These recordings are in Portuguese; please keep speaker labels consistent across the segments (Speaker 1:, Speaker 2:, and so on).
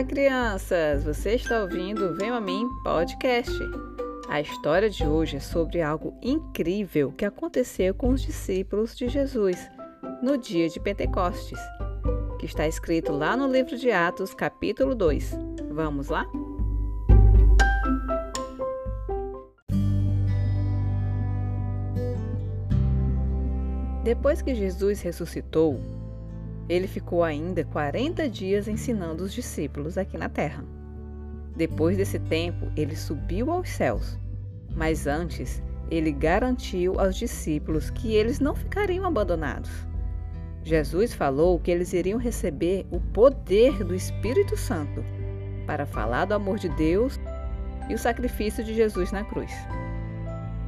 Speaker 1: Olá, crianças! Você está ouvindo Vem a Mim Podcast. A história de hoje é sobre algo incrível que aconteceu com os discípulos de Jesus no dia de Pentecostes, que está escrito lá no livro de Atos, capítulo 2. Vamos lá? Depois que Jesus ressuscitou, ele ficou ainda 40 dias ensinando os discípulos aqui na terra. Depois desse tempo, ele subiu aos céus. Mas antes, ele garantiu aos discípulos que eles não ficariam abandonados. Jesus falou que eles iriam receber o poder do Espírito Santo para falar do amor de Deus e o sacrifício de Jesus na cruz.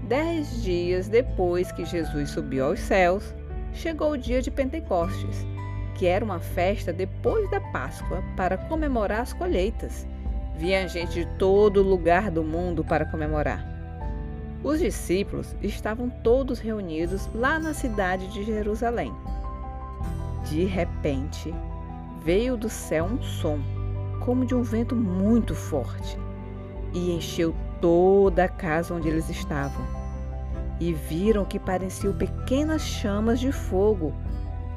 Speaker 1: Dez dias depois que Jesus subiu aos céus, chegou o dia de Pentecostes, que era uma festa depois da Páscoa para comemorar as colheitas. Vinha gente de todo lugar do mundo para comemorar. Os discípulos estavam todos reunidos lá na cidade de Jerusalém. De repente, veio do céu um som, como de um vento muito forte, e encheu toda a casa onde eles estavam. E viram que pareciam pequenas chamas de fogo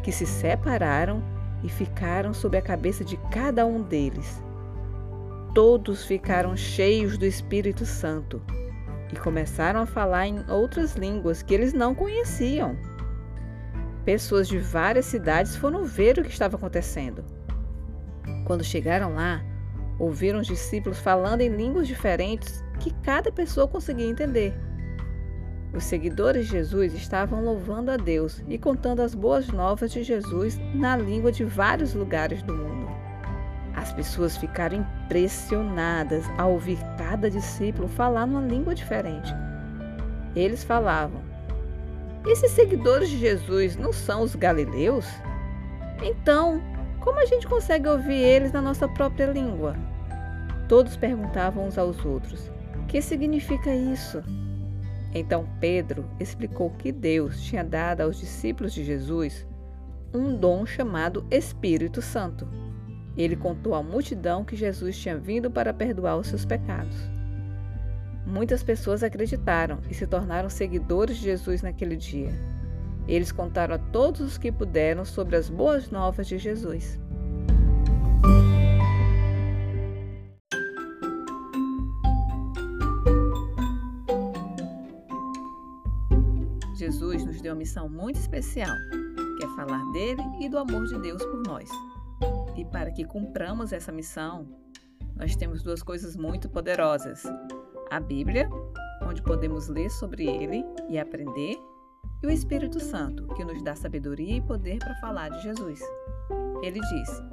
Speaker 1: que se separaram e ficaram sobre a cabeça de cada um deles. Todos ficaram cheios do Espírito Santo e começaram a falar em outras línguas que eles não conheciam. Pessoas de várias cidades foram ver o que estava acontecendo. Quando chegaram lá, ouviram os discípulos falando em línguas diferentes que cada pessoa conseguia entender. Os seguidores de Jesus estavam louvando a Deus e contando as boas novas de Jesus na língua de vários lugares do mundo. As pessoas ficaram impressionadas ao ouvir cada discípulo falar numa língua diferente. Eles falavam: Esses seguidores de Jesus não são os galileus? Então, como a gente consegue ouvir eles na nossa própria língua? Todos perguntavam uns aos outros: Que significa isso? Então Pedro explicou que Deus tinha dado aos discípulos de Jesus um dom chamado Espírito Santo. Ele contou à multidão que Jesus tinha vindo para perdoar os seus pecados. Muitas pessoas acreditaram e se tornaram seguidores de Jesus naquele dia. Eles contaram a todos os que puderam sobre as boas novas de Jesus. Jesus nos deu uma missão muito especial, que é falar dele e do amor de Deus por nós. E para que cumpramos essa missão, nós temos duas coisas muito poderosas: a Bíblia, onde podemos ler sobre ele e aprender, e o Espírito Santo, que nos dá sabedoria e poder para falar de Jesus. Ele disse: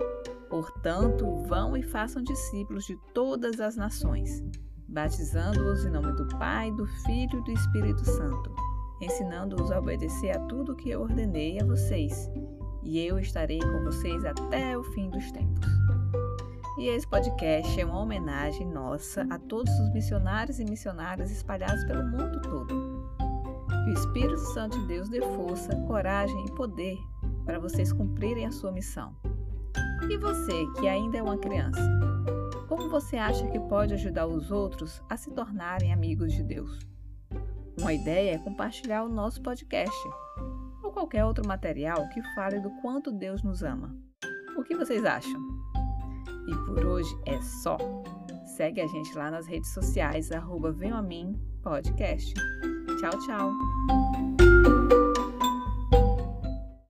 Speaker 1: Portanto, vão e façam discípulos de todas as nações, batizando-os em nome do Pai, do Filho e do Espírito Santo ensinando-os a obedecer a tudo que eu ordenei a vocês, e eu estarei com vocês até o fim dos tempos. E esse podcast é uma homenagem nossa a todos os missionários e missionárias espalhados pelo mundo todo. Que o Espírito Santo de Deus dê força, coragem e poder para vocês cumprirem a sua missão. E você, que ainda é uma criança, como você acha que pode ajudar os outros a se tornarem amigos de Deus? Uma ideia é compartilhar o nosso podcast ou qualquer outro material que fale do quanto Deus nos ama. O que vocês acham? E por hoje é só. Segue a gente lá nas redes sociais, arroba a Mim Podcast. Tchau, tchau!